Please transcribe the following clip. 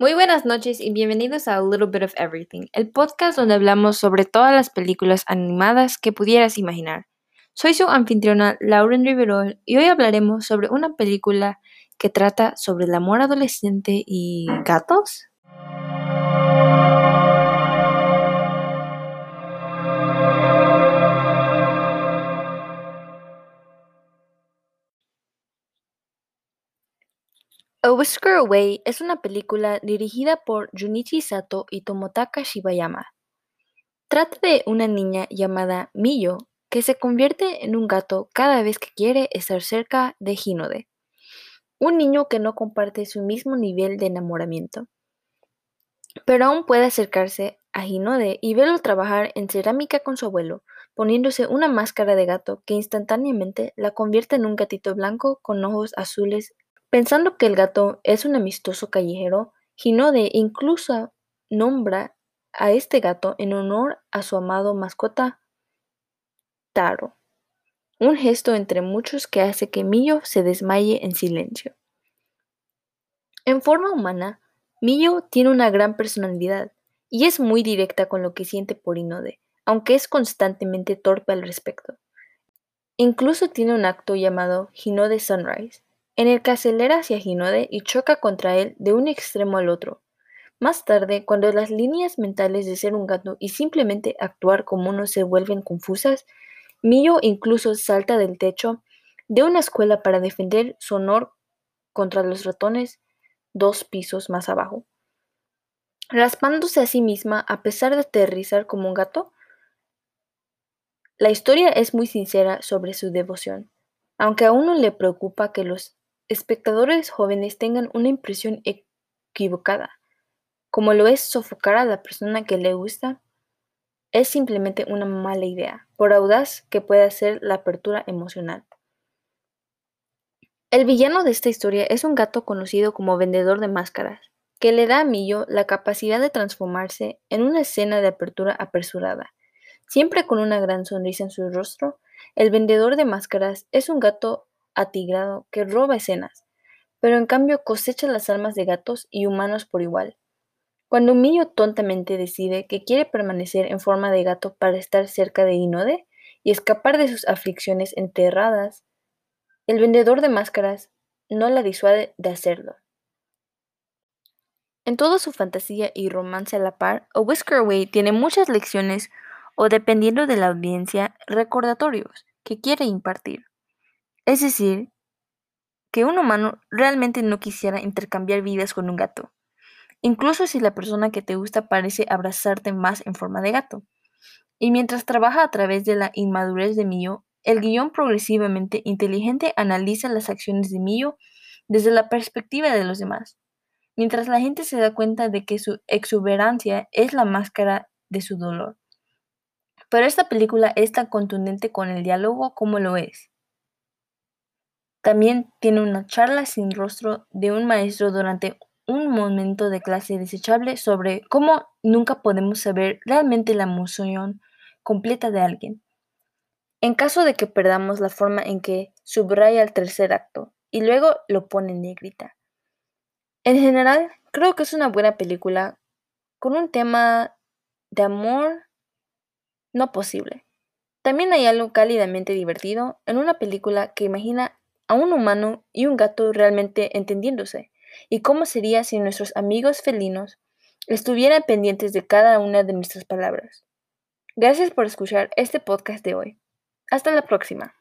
Muy buenas noches y bienvenidos a A Little Bit of Everything, el podcast donde hablamos sobre todas las películas animadas que pudieras imaginar. Soy su anfitriona Lauren Riverol y hoy hablaremos sobre una película que trata sobre el amor adolescente y gatos. A Whisker Away es una película dirigida por Junichi Sato y Tomotaka Shibayama. Trata de una niña llamada Miyo que se convierte en un gato cada vez que quiere estar cerca de Hinode, un niño que no comparte su mismo nivel de enamoramiento. Pero aún puede acercarse a Hinode y verlo trabajar en cerámica con su abuelo, poniéndose una máscara de gato que instantáneamente la convierte en un gatito blanco con ojos azules Pensando que el gato es un amistoso callejero, Hinode incluso nombra a este gato en honor a su amado mascota Taro, un gesto entre muchos que hace que Millo se desmaye en silencio. En forma humana, Millo tiene una gran personalidad y es muy directa con lo que siente por Hinode, aunque es constantemente torpe al respecto. Incluso tiene un acto llamado Hinode Sunrise, en el que acelera hacia Hinode y choca contra él de un extremo al otro. Más tarde, cuando las líneas mentales de ser un gato y simplemente actuar como uno se vuelven confusas, Mio incluso salta del techo de una escuela para defender su honor contra los ratones dos pisos más abajo. Raspándose a sí misma a pesar de aterrizar como un gato, la historia es muy sincera sobre su devoción, aunque a uno le preocupa que los espectadores jóvenes tengan una impresión equivocada, como lo es sofocar a la persona que le gusta, es simplemente una mala idea, por audaz que pueda ser la apertura emocional. El villano de esta historia es un gato conocido como vendedor de máscaras, que le da a Millo la capacidad de transformarse en una escena de apertura apresurada. Siempre con una gran sonrisa en su rostro, el vendedor de máscaras es un gato atigrado que roba escenas, pero en cambio cosecha las almas de gatos y humanos por igual. Cuando Mio tontamente decide que quiere permanecer en forma de gato para estar cerca de Inode y escapar de sus aflicciones enterradas, el vendedor de máscaras no la disuade de hacerlo. En toda su fantasía y romance a la par, A Whisker Away tiene muchas lecciones o, dependiendo de la audiencia, recordatorios que quiere impartir. Es decir, que un humano realmente no quisiera intercambiar vidas con un gato, incluso si la persona que te gusta parece abrazarte más en forma de gato. Y mientras trabaja a través de la inmadurez de Mio, el guion progresivamente inteligente analiza las acciones de Mio desde la perspectiva de los demás, mientras la gente se da cuenta de que su exuberancia es la máscara de su dolor. Pero esta película es tan contundente con el diálogo como lo es. También tiene una charla sin rostro de un maestro durante un momento de clase desechable sobre cómo nunca podemos saber realmente la emoción completa de alguien. En caso de que perdamos la forma en que subraya el tercer acto y luego lo pone en negrita. En general, creo que es una buena película con un tema de amor no posible. También hay algo cálidamente divertido en una película que imagina a un humano y un gato realmente entendiéndose, y cómo sería si nuestros amigos felinos estuvieran pendientes de cada una de nuestras palabras. Gracias por escuchar este podcast de hoy. Hasta la próxima.